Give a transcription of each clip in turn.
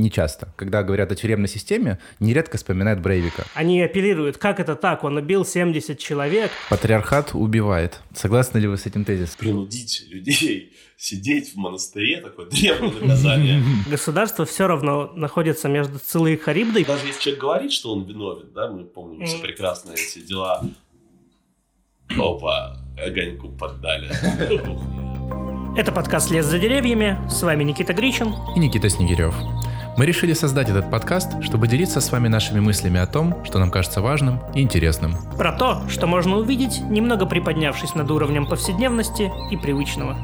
не часто. Когда говорят о тюремной системе, нередко вспоминают Брейвика. Они апеллируют, как это так, он убил 70 человек. Патриархат убивает. Согласны ли вы с этим тезисом? Принудить людей сидеть в монастыре, такое древнее наказание. Государство все равно находится между Цилой и Харибдой. Даже если человек говорит, что он виновен, да, мы помним все прекрасно эти дела. Опа, огоньку поддали. Это подкаст «Лес за деревьями». С вами Никита Гричин. И Никита Снегирев. Мы решили создать этот подкаст, чтобы делиться с вами нашими мыслями о том, что нам кажется важным и интересным. Про то, что можно увидеть, немного приподнявшись над уровнем повседневности и привычного.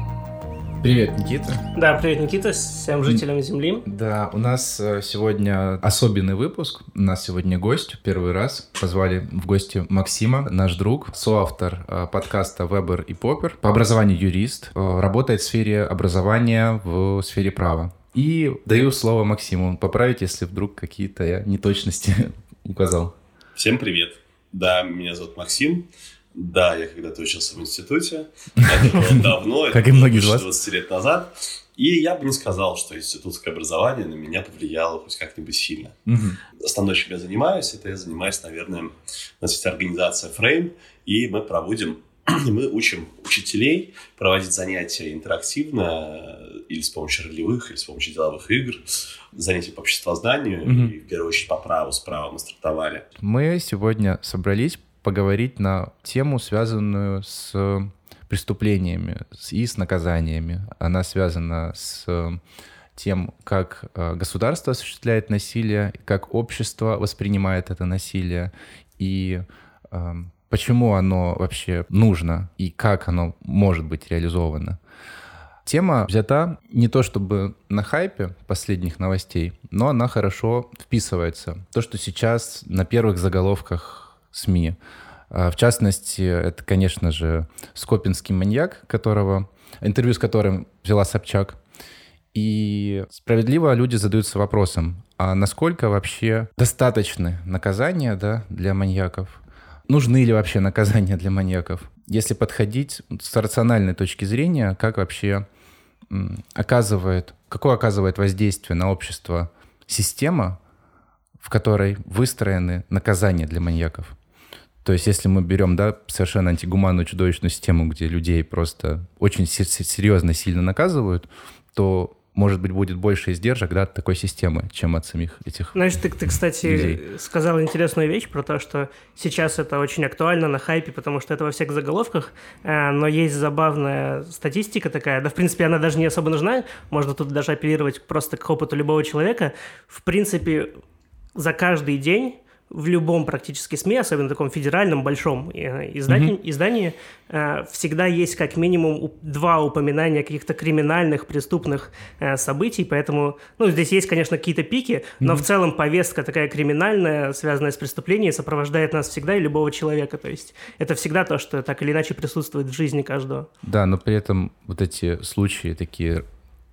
Привет, Никита. Да, привет, Никита, всем жителям Земли. Да, у нас э, сегодня особенный выпуск. У нас сегодня гость, первый раз. Позвали в гости Максима, наш друг, соавтор э, подкаста «Вебер и Поппер». По образованию юрист, э, работает в сфере образования в сфере права. И даю слово Максиму поправить, если вдруг какие-то я неточности указал. Всем привет. Да, меня зовут Максим. Да, я когда-то учился в институте. Это было давно, как и многие из вас. 20 лет назад. И я бы не сказал, что институтское образование на меня повлияло хоть как-нибудь сильно. Угу. Основное, чем я занимаюсь, это я занимаюсь, наверное, у нас есть организация Frame, и мы проводим, мы учим учителей проводить занятия интерактивно или с помощью ролевых, или с помощью деловых игр, занятия по обществознанию, угу. и в первую очередь по праву, справа мы стартовали. Мы сегодня собрались поговорить на тему, связанную с преступлениями и с наказаниями. Она связана с тем, как э, государство осуществляет насилие, как общество воспринимает это насилие и эм, почему оно вообще нужно и как оно может быть реализовано. Тема взята не то чтобы на хайпе последних новостей, но она хорошо вписывается. То, что сейчас на первых заголовках СМИ. А, в частности, это, конечно же, Скопинский маньяк, которого, интервью с которым взяла Собчак. И справедливо люди задаются вопросом, а насколько вообще достаточны наказания да, для маньяков? Нужны ли вообще наказания для маньяков? Если подходить с рациональной точки зрения, как вообще оказывает, какое оказывает воздействие на общество система, в которой выстроены наказания для маньяков? То есть, если мы берем, да, совершенно антигуманную чудовищную систему, где людей просто очень серьезно, сильно наказывают, то может быть, будет больше издержек да, от такой системы, чем от самих этих Знаешь, ты, ты, кстати, людей. сказал интересную вещь про то, что сейчас это очень актуально на хайпе, потому что это во всех заголовках, э, но есть забавная статистика такая, да, в принципе, она даже не особо нужна, можно тут даже апеллировать просто к опыту любого человека. В принципе, за каждый день в любом практически СМИ, особенно таком федеральном большом э, издании, mm-hmm. издании э, всегда есть как минимум два упоминания каких-то криминальных, преступных э, событий, поэтому, ну, здесь есть, конечно, какие-то пики, mm-hmm. но в целом повестка такая криминальная, связанная с преступлением, сопровождает нас всегда и любого человека, то есть это всегда то, что так или иначе присутствует в жизни каждого. Да, но при этом вот эти случаи такие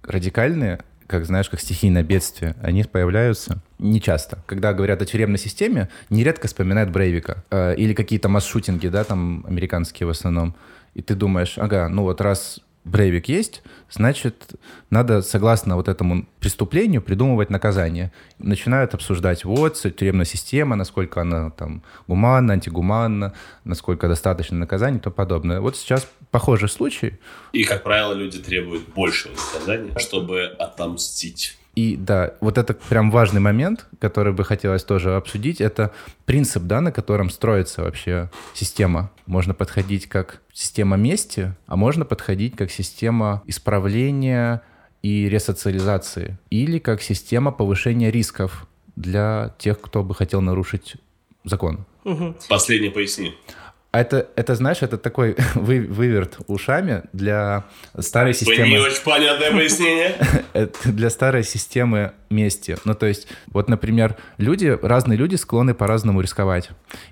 радикальные, как знаешь, как стихийное бедствие, они появляются не часто. Когда говорят о тюремной системе, нередко вспоминают Брейвика э, или какие-то масс-шутинги, да, там американские в основном. И ты думаешь, ага, ну вот раз Брейвик есть, значит, надо, согласно вот этому преступлению, придумывать наказание. Начинают обсуждать, вот, тюремная система, насколько она там гуманна, антигуманна, насколько достаточно наказания и тому подобное. Вот сейчас похожий случай. И, как правило, люди требуют большего наказания, чтобы отомстить. И да, вот это прям важный момент, который бы хотелось тоже обсудить, это принцип, да, на котором строится вообще система. Можно подходить как система мести, а можно подходить как система исправления и ресоциализации, или как система повышения рисков для тех, кто бы хотел нарушить закон. Угу. Последнее поясни. А это, это, знаешь, это такой вы, выверт ушами для старой системы... Не очень понятное пояснение. для старой системы мести. Ну, то есть, вот, например, люди, разные люди склонны по-разному рисковать.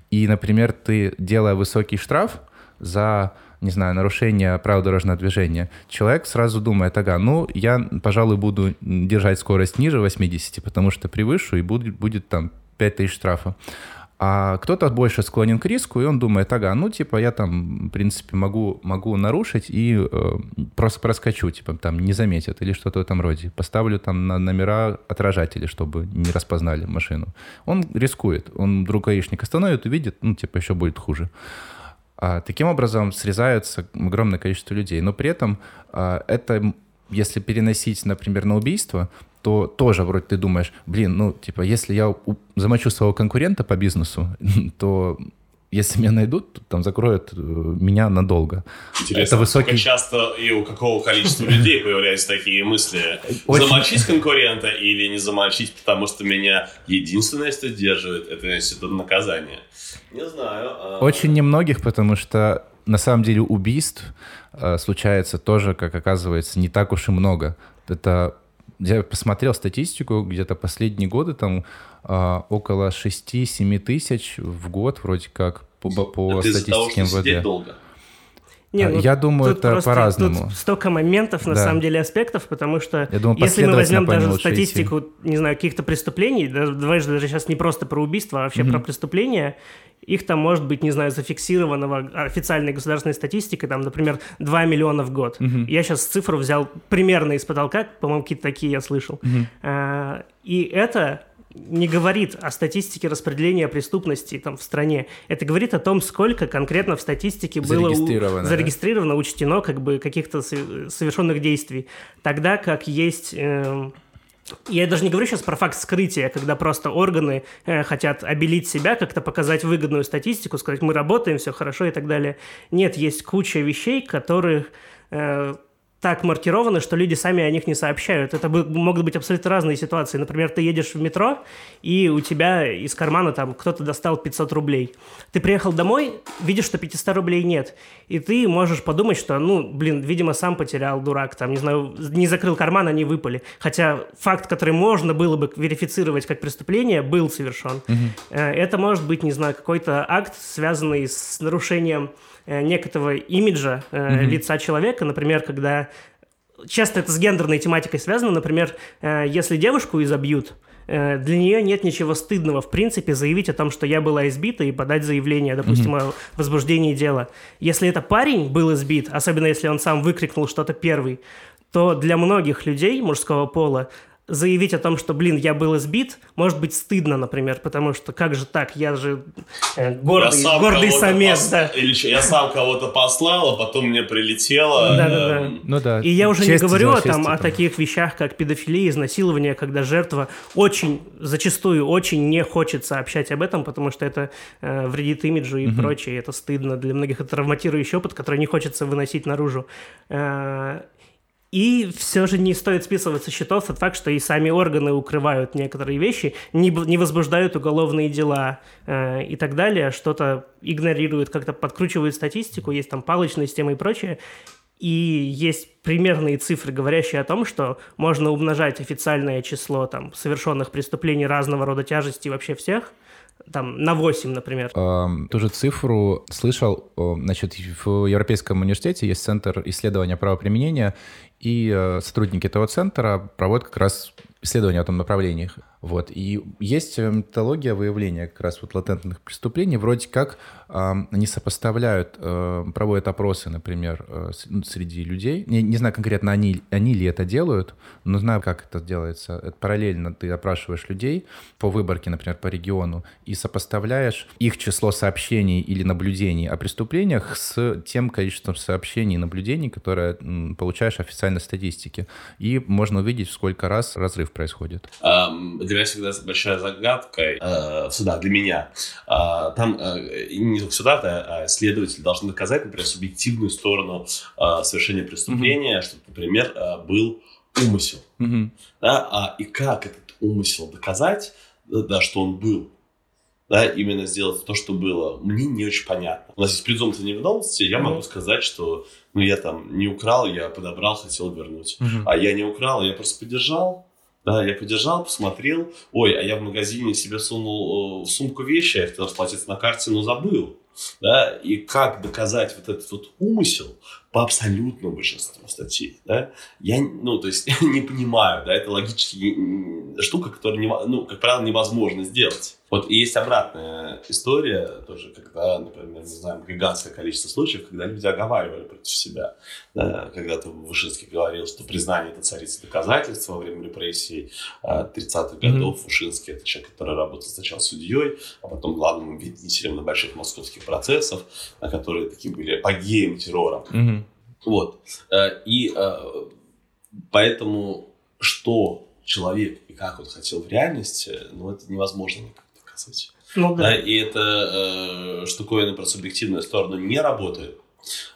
И, например, ты, делая высокий штраф за не знаю, нарушение правил дорожного движения, человек сразу думает, ага, ну, я, пожалуй, буду держать скорость ниже 80, потому что превышу, и будет, будет там 5 тысяч штрафа. А кто-то больше склонен к риску, и он думает, ага, ну, типа, я там, в принципе, могу, могу нарушить и э, просто проскочу, типа, там, не заметят или что-то в этом роде. Поставлю там на номера отражатели, чтобы не распознали машину. Он рискует. Он вдруг гаишник остановит, увидит, ну, типа, еще будет хуже. А, таким образом срезаются огромное количество людей. Но при этом а, это, если переносить, например, на убийство, то тоже вроде ты думаешь, блин, ну, типа, если я замочу своего конкурента по бизнесу, то если меня найдут, то там закроют э, меня надолго. Интересно, это высокий... часто и у какого количества людей появляются такие мысли? Очень... Замочить конкурента или не замочить, потому что меня единственное, что сдерживает, это институт наказания? Не знаю. А... Очень немногих, потому что на самом деле убийств э, случается тоже, как оказывается, не так уж и много. Это я посмотрел статистику, где-то последние годы там а, около 6-7 тысяч в год вроде как по, по это статистике того, МВД. долго. Не, а, ну, я думаю, это по-разному. Тут столько моментов, на да. самом деле, аспектов, потому что я думаю, если мы возьмем даже статистику, идти. не знаю, каких-то преступлений, даже, давай же даже сейчас не просто про убийство, а вообще mm-hmm. про преступления, их там может быть, не знаю, зафиксированного официальной государственной статистикой, там, например, 2 миллиона в год. Mm-hmm. Я сейчас цифру взял примерно из потолка, по-моему, какие-то такие я слышал. Mm-hmm. А, и это не говорит о статистике распределения преступности там, в стране. Это говорит о том, сколько конкретно в статистике было зарегистрировано, у, зарегистрировано да? учтено как бы, каких-то совершенных действий. Тогда как есть... Э, я даже не говорю сейчас про факт скрытия, когда просто органы э, хотят обелить себя, как-то показать выгодную статистику, сказать, мы работаем, все хорошо и так далее. Нет, есть куча вещей, которых... Э, так маркированы, что люди сами о них не сообщают. Это могут быть абсолютно разные ситуации. Например, ты едешь в метро, и у тебя из кармана там кто-то достал 500 рублей. Ты приехал домой, видишь, что 500 рублей нет. И ты можешь подумать, что, ну, блин, видимо, сам потерял, дурак, там, не знаю, не закрыл карман, они выпали. Хотя факт, который можно было бы верифицировать как преступление, был совершен. Угу. Это может быть, не знаю, какой-то акт, связанный с нарушением Э, некоторого имиджа mm-hmm. лица человека, например, когда часто это с гендерной тематикой связано, например, э, если девушку изобьют, для нее нет ничего стыдного, в принципе, заявить о том, что я была избита, и подать заявление, допустим, mm-hmm. о возбуждении дела. Если это парень был избит, особенно если он сам выкрикнул что-то первый, то для многих людей мужского пола заявить о том, что, блин, я был избит, может быть стыдно, например, потому что как же так, я же э, гордый, я гордый самец, пос... да. Или что, я сам кого-то послал, а потом мне прилетело. Да, да, да. Ну да. И я уже честь не говорю о, там, о таких вещах, как педофилия, изнасилование, когда жертва очень, зачастую очень не хочет сообщать об этом, потому что это э, вредит имиджу и угу. прочее, это стыдно. Для многих это травматирующий опыт, который не хочется выносить наружу. Э, и все же не стоит списывать со счетов тот факт, что и сами органы укрывают некоторые вещи, не, не возбуждают уголовные дела э, и так далее, что-то игнорируют, как-то подкручивают статистику, есть там палочная система и прочее. И есть примерные цифры, говорящие о том, что можно умножать официальное число там, совершенных преступлений разного рода тяжести вообще всех – там, на 8, например. Эм, ту же цифру слышал, значит, в Европейском университете есть центр исследования правоприменения, и э, сотрудники этого центра проводят как раз исследования о том направлениях. Вот. И есть э, методология выявления как раз вот латентных преступлений. Вроде как э, они сопоставляют, э, проводят опросы, например, э, ну, среди людей. Не, не знаю конкретно, они, они ли это делают, но знаю, как это делается. Это параллельно ты опрашиваешь людей по выборке, например, по региону, и сопоставляешь их число сообщений или наблюдений о преступлениях с тем количеством сообщений и наблюдений, которые м, получаешь официальной статистике. И можно увидеть, сколько раз разрыв происходит для меня всегда большая загадка, э, суда для меня. Э, там э, не только суда, а следователи должны доказать, например, субъективную сторону э, совершения преступления, mm-hmm. что, например, э, был умысел. Mm-hmm. Да? А, и как этот умысел доказать, да, что он был? да, именно сделать то, что было, мне не очень понятно. У нас есть презумпция невиновности, я mm-hmm. могу сказать, что ну, я там не украл, я подобрал, хотел вернуть. Mm-hmm. А я не украл, я просто поддержал, да, я подержал, посмотрел. Ой, а я в магазине себе сунул э, в сумку вещи, я хотел расплатиться на карте, но забыл. да, и как доказать вот этот вот умысел по абсолютному большинству статей, да, я, ну, то есть, не понимаю, да, это логически штука, которую, ну, как правило, невозможно сделать. Вот и есть обратная история тоже, когда, например, не знаю, гигантское количество случаев, когда люди оговаривали против себя. Да, когда-то Вышинский говорил, что признание – это царица доказательства во время репрессий 30-х годов. Mm-hmm. Вышинский – это человек, который работал сначала судьей, а потом главным обвинителем на больших московских процессах, на которые такие были апогеем террора. Mm-hmm. Вот. Э, и э, поэтому что человек и как он хотел в реальности, ну, это невозможно никак доказать. Ну, да. да. И эта э, штуковина про субъективную сторону не работает.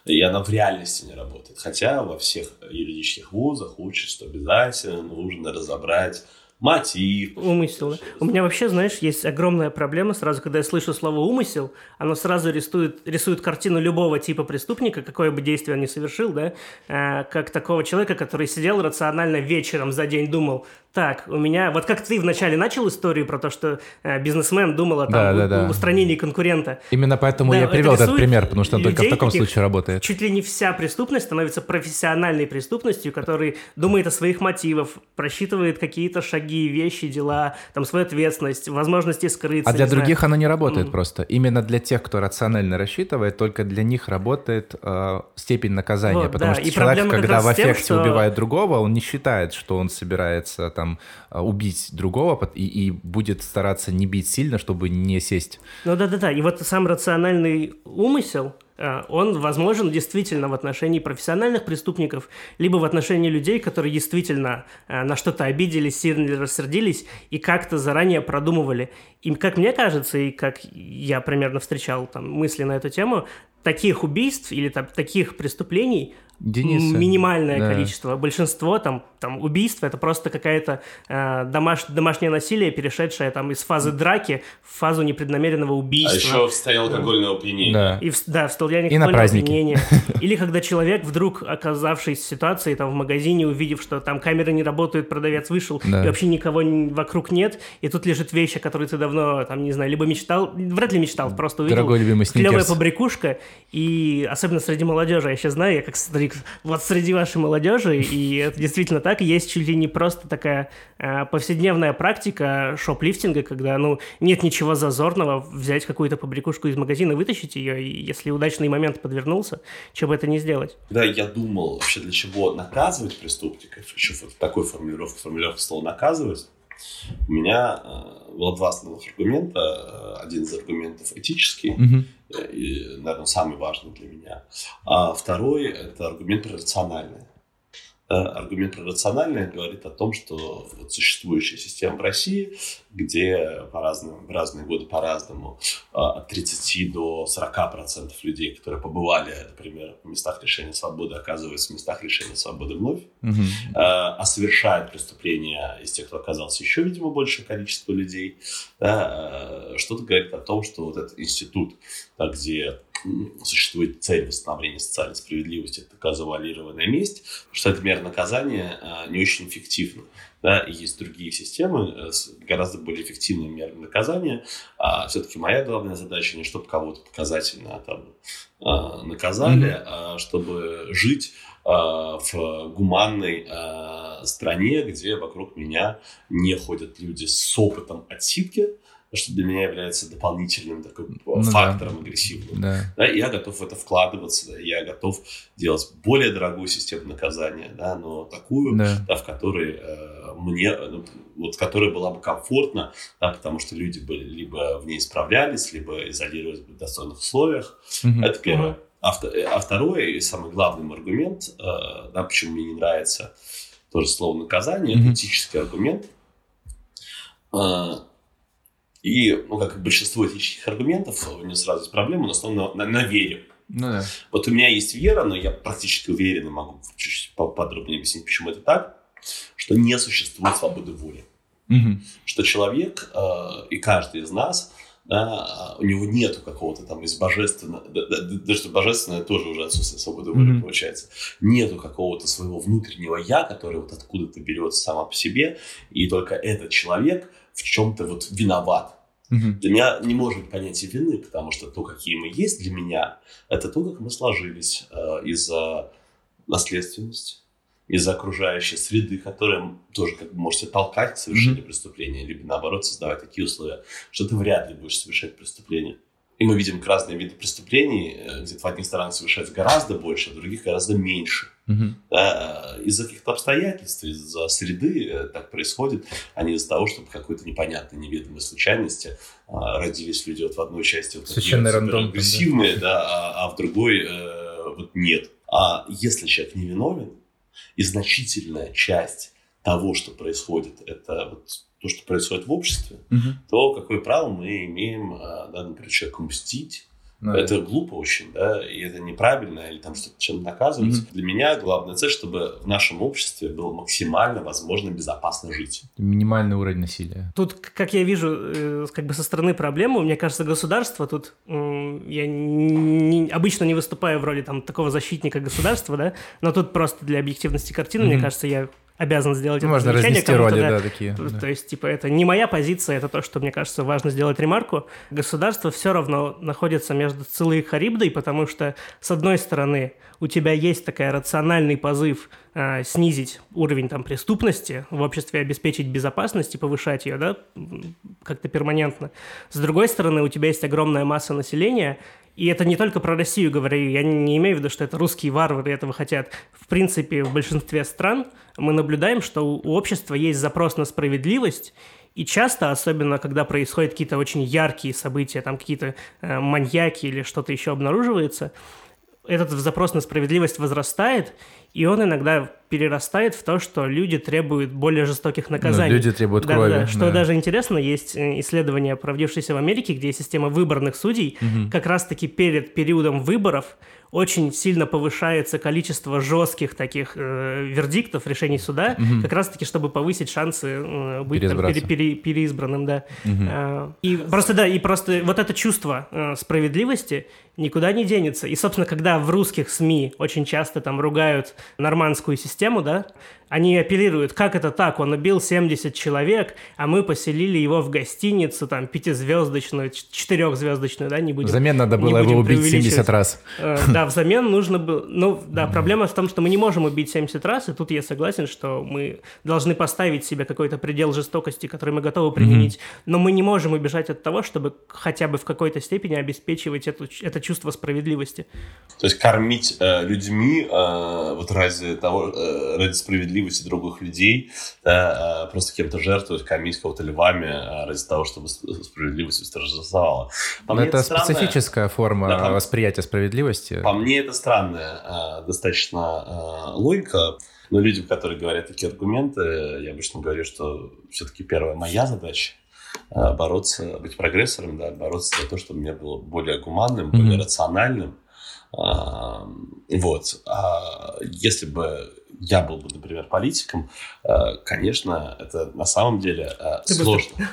И она в реальности не работает. Хотя во всех юридических вузах учат, что обязательно нужно разобрать мотив. Умысел. Да? У меня вообще, знаешь, есть огромная проблема сразу, когда я слышу слово «умысел», оно сразу рисует, рисует картину любого типа преступника, какое бы действие он ни совершил, да, э, как такого человека, который сидел рационально вечером за день думал, так, у меня... Вот как ты вначале начал историю про то, что э, бизнесмен думал о там, да, да, да. устранении конкурента. Именно поэтому да, я привел этот пример, потому что он только в таком случае работает. Чуть ли не вся преступность становится профессиональной преступностью, который думает о своих мотивах, просчитывает какие-то шаги, вещи, дела, там, свою ответственность, возможности скрыться. А для других знаю. оно не работает mm. просто. Именно для тех, кто рационально рассчитывает, только для них работает э, степень наказания. Вот, потому да. что и человек, когда в эффекте тем, что... убивает другого, он не считает, что он собирается там там а, убить другого и, и будет стараться не бить сильно, чтобы не сесть. Ну да-да-да, и вот сам рациональный умысел, а, он возможен действительно в отношении профессиональных преступников, либо в отношении людей, которые действительно а, на что-то обиделись, сильно рассердились и как-то заранее продумывали. И как мне кажется, и как я примерно встречал там мысли на эту тему, таких убийств или там, таких преступлений Дениса. минимальное да. количество. Большинство там, там убийств это просто какая-то э, домаш, домашнее насилие, перешедшее там из фазы драки в фазу непреднамеренного убийства. А еще в состоянии алкогольного опьянения. Да. И в, да, в состоянии алкогольного опьянения. Или когда человек вдруг, оказавшись в ситуации там в магазине, увидев, что там камеры не работают, продавец вышел, да. и вообще никого вокруг нет, и тут лежит вещь, о которой ты давно, там, не знаю, либо мечтал, вряд ли мечтал, просто увидел. Дорогой любимый Клевая побрякушка, и особенно среди молодежи, я сейчас знаю, я как старик, вот среди вашей молодежи, и это действительно так, есть чуть ли не просто такая э, повседневная практика шоплифтинга, когда, ну, нет ничего зазорного взять какую-то побрякушку из магазина, вытащить ее, и если удачный момент подвернулся, чего бы это не сделать. Да, я думал вообще, для чего наказывать преступников, еще вот такой формулировка, формулировка слова «наказывать», у меня э, было два основных аргумента. Э, один из аргументов этический, угу. и, наверное, самый важный для меня. А второй – это аргумент рациональный. Аргумент про рациональное говорит о том, что вот существующая система в России, где по разным, в разные годы по-разному а, от 30 до 40 процентов людей, которые побывали, например, в местах лишения свободы, оказываются в местах лишения свободы вновь, угу. а совершают преступления из тех, кто оказался еще, видимо, большее количество людей, да, а, что-то говорит о том, что вот этот институт, да, где существует цель восстановления социальной справедливости, это такая завуалированная месть, что это мера наказания не очень эффективна. Да, и есть другие системы э, с гораздо более эффективными мерами наказания. А все-таки моя главная задача не чтобы кого-то показательно там, а, наказали, mm-hmm. а чтобы жить в гуманной стране, где вокруг меня не ходят люди с опытом отсидки, что для меня является дополнительным таким ну, фактором да. агрессивным. Да. Да, я готов в это вкладываться, да, я готов делать более дорогую систему наказания, да, но такую, да. Да, в которой э, мне, ну, вот, которая была бы комфортна, да, потому что люди были либо в ней справлялись, либо изолировались в достойных условиях. Угу. Это первое. А, а второй и самый главный аргумент, э, да, почему мне не нравится тоже слово наказание, угу. это этический аргумент. Э, и, ну, как и большинство этических аргументов, у него сразу есть проблема, он основан на, на, на вере. Ну, да. Вот у меня есть вера, но я практически уверен и могу чуть-чуть поподробнее объяснить, почему это так, что не существует свободы воли. Угу. Что человек э, и каждый из нас, да, у него нету какого-то там из божественного, да, да, даже божественное тоже уже отсутствие свободы воли mm получается, нету какого-то своего внутреннего я, который вот откуда-то берется сама по себе, и только этот человек в чем-то вот виноват Угу. Для меня не может быть понятия вины, потому что то, какие мы есть для меня, это то, как мы сложились э, из-за наследственности, из-за окружающей среды, которая тоже как бы можете толкать к совершению mm-hmm. преступления, либо наоборот создавать такие условия, что ты вряд ли будешь совершать преступление. И мы видим разные виды преступлений, э, где в одних странах совершается гораздо больше, а в других гораздо меньше. Да, из-за каких-то обстоятельств, из-за среды э, так происходит, а не из-за того, чтобы какой-то непонятной, неведомой случайности а, родились люди вот в одной части вот Совершенно рандом, агрессивные, да, да а, а в другой вот нет. А если человек невиновен, и значительная часть того, что происходит, это вот то, что происходит в обществе, угу. то какое право мы имеем, а, да, например, человеку мстить, ну, это да. глупо очень, да, и это неправильно, или там что-то чем-то наказывать. Mm-hmm. Для меня главная цель, чтобы в нашем обществе было максимально возможно безопасно жить. Минимальный уровень насилия. Тут, как я вижу, э, как бы со стороны проблемы, мне кажется, государство тут, я не, обычно не выступаю в роли там такого защитника государства, да, но тут просто для объективности картины, mm-hmm. мне кажется, я обязан сделать Можно это разнести роли, да, да, такие. То да. есть, типа, это не моя позиция, это то, что, мне кажется, важно сделать ремарку. Государство все равно находится между Цилой и Харибдой, потому что, с одной стороны, у тебя есть такой рациональный позыв э, снизить уровень там преступности в обществе, обеспечить безопасность и повышать ее, да, как-то перманентно. С другой стороны, у тебя есть огромная масса населения, и это не только про Россию говорю, я не имею в виду, что это русские варвары этого хотят. В принципе, в большинстве стран мы наблюдаем, что у общества есть запрос на справедливость, и часто, особенно когда происходят какие-то очень яркие события, там какие-то э, маньяки или что-то еще обнаруживается, этот запрос на справедливость возрастает, и он иногда перерастает в то, что люди требуют более жестоких наказаний. Ну, люди требуют да, крови. Да, что да. даже интересно, есть э, исследование, проводившееся в Америке, где система выборных судей, угу. как раз-таки перед периодом выборов очень сильно повышается количество жестких таких э, вердиктов, решений суда, угу. как раз-таки, чтобы повысить шансы э, быть там, пере, пере, переизбранным, да. Угу. Э, и просто, да, и просто вот это чувство э, справедливости никуда не денется. И, собственно, когда в русских СМИ очень часто там ругают нормандскую систему, да, они апеллируют, как это так, он убил 70 человек, а мы поселили его в гостиницу, там, пятизвездочную, четырехзвездочную, да, не будем... Взамен надо было его убить 70 раз. Э, да, взамен нужно было... Ну, да, проблема в том, что мы не можем убить 70 раз, и тут я согласен, что мы должны поставить себе какой-то предел жестокости, который мы готовы применить, но мы не можем убежать от того, чтобы хотя бы в какой-то степени обеспечивать эту, это чувство справедливости. То есть кормить э, людьми э, вот ради того, э, ради справедливости других людей, да, э, просто кем-то жертвовать, кормить кого-то львами э, ради того, чтобы справедливость восторжествовала. По это, это специфическая форма да, по... восприятия справедливости. По мне это странная э, достаточно э, логика. Но людям, которые говорят такие аргументы, я обычно говорю, что все-таки первая моя задача Э, бороться, быть прогрессором, да, бороться за то, чтобы мне было более гуманным, mm-hmm. более рациональным. А, вот. А если бы я был бы, например, политиком, э, конечно, это на самом деле э, Ты сложно.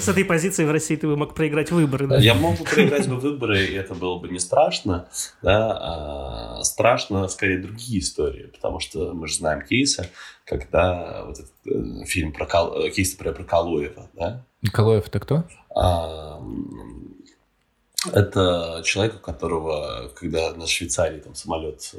С этой позиции в России ты бы мог проиграть выборы, да? Я мог бы проиграть бы выборы, и это было бы не страшно, да, а страшно скорее другие истории, потому что мы же знаем кейсы, когда вот этот фильм про кейс, например, про Калуева, да, Николаев это кто? А, это человек, у которого, когда на Швейцарии там самолет э,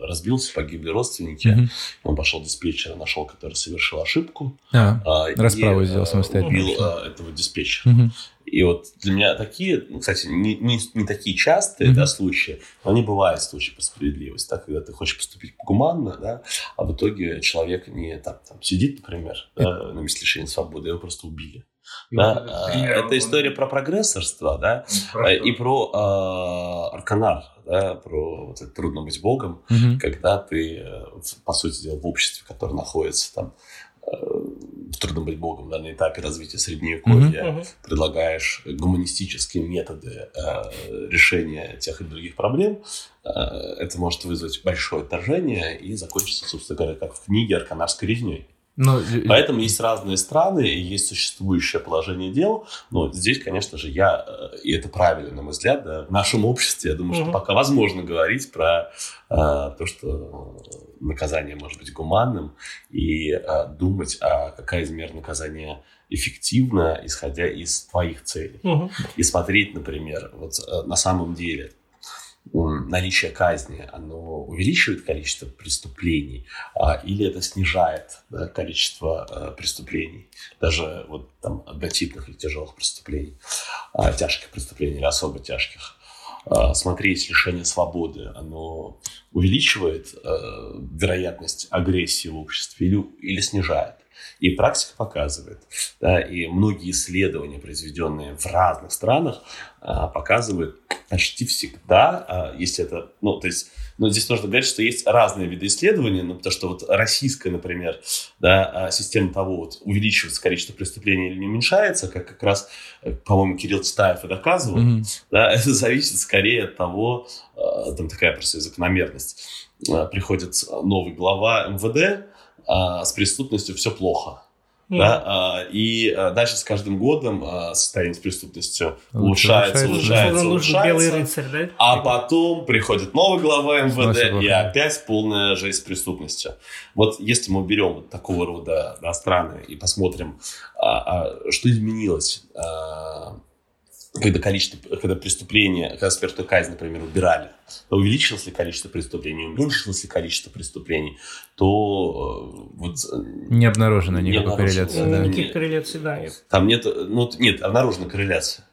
разбился, погибли родственники, mm-hmm. он пошел диспетчера, нашел, который совершил ошибку. А, а расправу и, сделал э, самостоятельно. Убил а, этого диспетчера. Mm-hmm. И вот для меня такие, ну, кстати, не, не, не такие частые mm-hmm. да, случаи, но они бывают случаи по справедливости, да, когда ты хочешь поступить гуманно, да, а в итоге человек не так, там, сидит, например, да, на месте лишения свободы, его просто убили. Да? Это история про прогрессорство, да, про и про э, арканар, да, про вот это трудно быть богом, угу. когда ты, э, по сути дела, в обществе, которое находится там, э, трудно быть богом да, на этапе развития средневековья, угу. предлагаешь гуманистические методы э, решения тех или других проблем, э, это может вызвать большое отторжение и закончиться, собственно говоря, как в книге «Арканарской резней». Но... Поэтому есть разные страны, и есть существующее положение дел. Но здесь, конечно же, я, э, и это правильно, на мой взгляд, да, в нашем обществе, я думаю, угу. что пока возможно говорить про а, то, что наказание может быть гуманным, и а, думать, а какая из мер наказания эффективна, исходя из твоих целей. Угу. И смотреть, например, вот э, на самом деле наличие казни, оно увеличивает количество преступлений а, или это снижает да, количество а, преступлений, даже вот там однотипных или тяжелых преступлений, а, тяжких преступлений или особо тяжких. А, смотреть лишение свободы, оно увеличивает а, вероятность агрессии в обществе или, или снижает. И практика показывает, да, и многие исследования, произведенные в разных странах, а, показывают почти всегда, а, если это, ну, то есть, ну, здесь нужно говорить, что есть разные виды исследований, ну, потому что вот российская, например, да, а, система того, вот, увеличивается количество преступлений или не уменьшается, как как раз, э, по-моему, Кирилл Цитаев и доказывал, mm-hmm. да, это зависит скорее от того, там такая просто закономерность. Приходит новый глава МВД, а, с преступностью все плохо. Mm. Да, а, и а, дальше с каждым годом а, состояние с преступностью улучшается, улучшается, улучшается. Белый рыцарь, да? А потом приходит новый глава МВД, и опять полная жизнь с преступностью. Вот если мы берем вот такого рода да, страны и посмотрим, а, а, что изменилось а, когда количество, когда преступления, когда смертную казнь, например, убирали, увеличилось ли количество преступлений, уменьшилось ли количество преступлений, то э, вот... Э, не обнаружено никакой корреляции. Да. Никаких корреляций, да. Там нет, ну, нет, обнаружена корреляция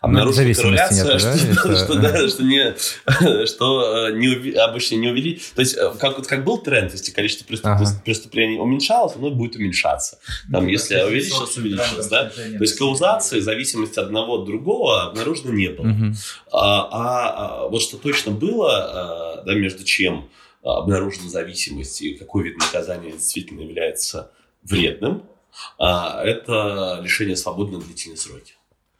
обнаружена корреляция, что, да? что, да, что, не, что э, не, обычно не увели. То есть, э, как, как был тренд, если количество преступ, ага. преступлений уменьшалось, оно будет уменьшаться. Там, ну, если увеличилось, увеличилось. Да? То есть, каузации, зависимости одного от другого обнаружено не было. Угу. А, а, а вот что точно было, э, да, между чем обнаружена зависимость и какой вид наказания действительно является вредным, это лишение свободы на длительные сроки.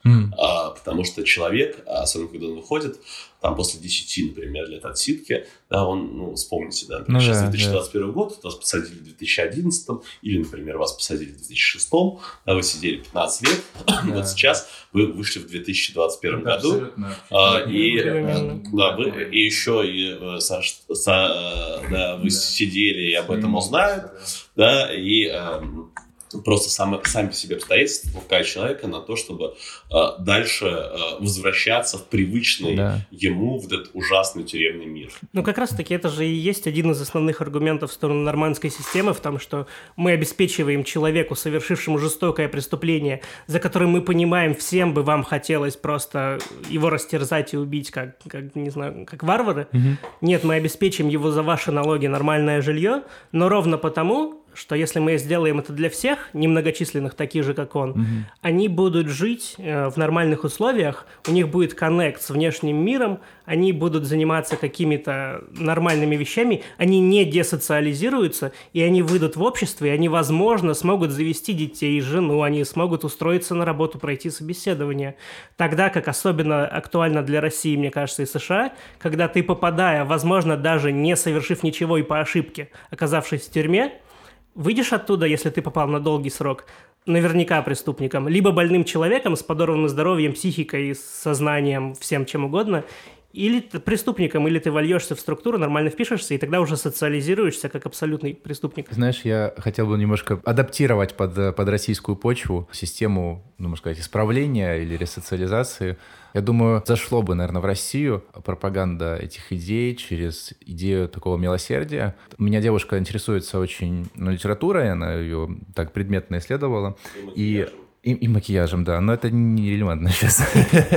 Mm. А, потому что человек, особенно когда он выходит, там после 10, например, лет отсидки, да, он, ну, вспомните, да, например, ну, сейчас да, 2021 да. год, вас посадили в 2011, или, например, вас посадили в 2006, да, вы сидели 15 лет, да. вот сейчас вы вышли в 2021 да, году, а, и, да, вы, и еще и, э, со, со, да, вы да. сидели и об этом узнают, да, и эм, просто сам, сами по себе обстоятельства толкают человека на то, чтобы э, дальше э, возвращаться в привычный да. ему в этот ужасный тюремный мир. Ну, как раз-таки это же и есть один из основных аргументов в сторону нормандской системы, в том, что мы обеспечиваем человеку, совершившему жестокое преступление, за которое мы понимаем, всем бы вам хотелось просто его растерзать и убить, как, как не знаю, как варвары. Угу. Нет, мы обеспечим его за ваши налоги нормальное жилье, но ровно потому, что если мы сделаем это для всех, немногочисленных, таких же, как он, угу. они будут жить э, в нормальных условиях, у них будет коннект с внешним миром, они будут заниматься какими-то нормальными вещами, они не десоциализируются, и они выйдут в общество, и они, возможно, смогут завести детей, жену, они смогут устроиться на работу, пройти собеседование. Тогда как особенно актуально для России, мне кажется, и США, когда ты, попадая, возможно, даже не совершив ничего и по ошибке, оказавшись в тюрьме, выйдешь оттуда, если ты попал на долгий срок, наверняка преступником, либо больным человеком с подорванным здоровьем, психикой, сознанием, всем чем угодно, или ты преступником, или ты вольешься в структуру, нормально впишешься, и тогда уже социализируешься как абсолютный преступник. Знаешь, я хотел бы немножко адаптировать под, под российскую почву систему, ну, можно сказать, исправления или ресоциализации. Я думаю, зашло бы, наверное, в Россию пропаганда этих идей через идею такого милосердия. У меня девушка интересуется очень ну, литературой, она ее так предметно исследовала. И и, и макияжем, да, но это не релевантно сейчас.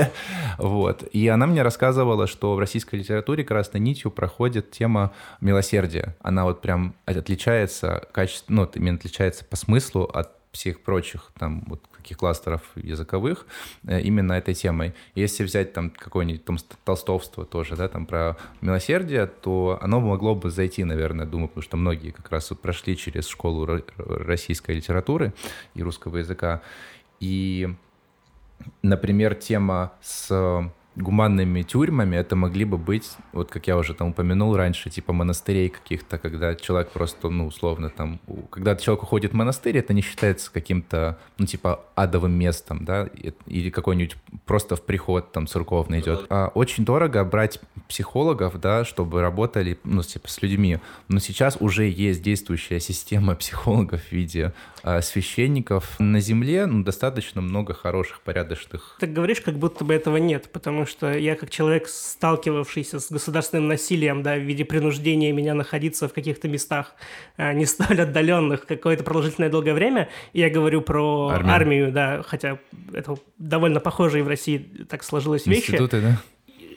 вот. И она мне рассказывала, что в российской литературе красной нитью проходит тема милосердия. Она вот прям отличается, качество, ну, именно отличается по смыслу от всех прочих там вот каких кластеров языковых э, именно этой темой. Если взять там какое-нибудь там толстовство тоже, да, там про милосердие, то оно могло бы зайти, наверное, думаю, потому что многие как раз вот прошли через школу российской литературы и русского языка. И, например, тема с гуманными тюрьмами это могли бы быть, вот как я уже там упомянул раньше, типа монастырей каких-то, когда человек просто, ну, условно, там, когда человек уходит в монастырь, это не считается каким-то, ну, типа, адовым местом, да, или какой-нибудь просто в приход там церковный идет. А очень дорого брать психологов, да, чтобы работали, ну, типа, с людьми. Но сейчас уже есть действующая система психологов в виде а, священников. На земле, ну, достаточно много хороших, порядочных. Ты говоришь, как будто бы этого нет, потому что я как человек, сталкивавшийся с государственным насилием, да, в виде принуждения меня находиться в каких-то местах а, не столь отдаленных какое-то продолжительное долгое время, я говорю про армию, армию да, хотя это довольно похожие в России так сложилось вещи. Институты, да?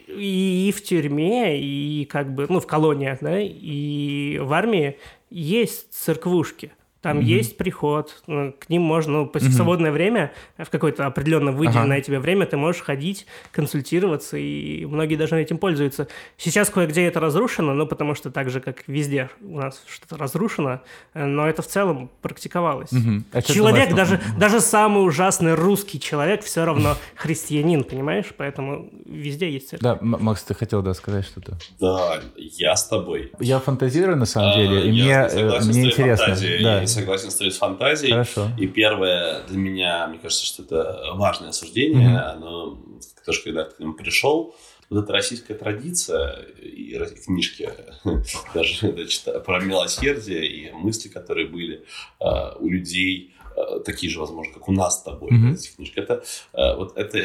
И, и в тюрьме, и как бы, ну, в колониях, да, и в армии есть церквушки – там mm-hmm. есть приход, ну, к ним можно, ну, mm-hmm. свободное время, в какое-то определенно выделенное ага. тебе время ты можешь ходить, консультироваться, и многие даже этим пользуются. Сейчас кое-где это разрушено, ну, потому что так же, как везде у нас что-то разрушено, но это в целом практиковалось. Mm-hmm. человек, думаешь, даже, mm-hmm. даже самый ужасный русский человек все равно христианин, понимаешь? Поэтому везде есть это. Да, Макс, ты хотел, да, сказать что-то? Да, я с тобой. Я фантазирую, на самом деле, а, и мне, э, мне интересно. Да согласен с твоей фантазией. Хорошо. И первое для меня, мне кажется, что это важное осуждение. Mm-hmm. Оно тоже, когда ты к нему пришел, вот эта российская традиция и книжки, даже значит, про милосердие и мысли, которые были uh, у людей, uh, такие же, возможно, как у нас с тобой mm-hmm. в этих книжках. Это, uh, вот это,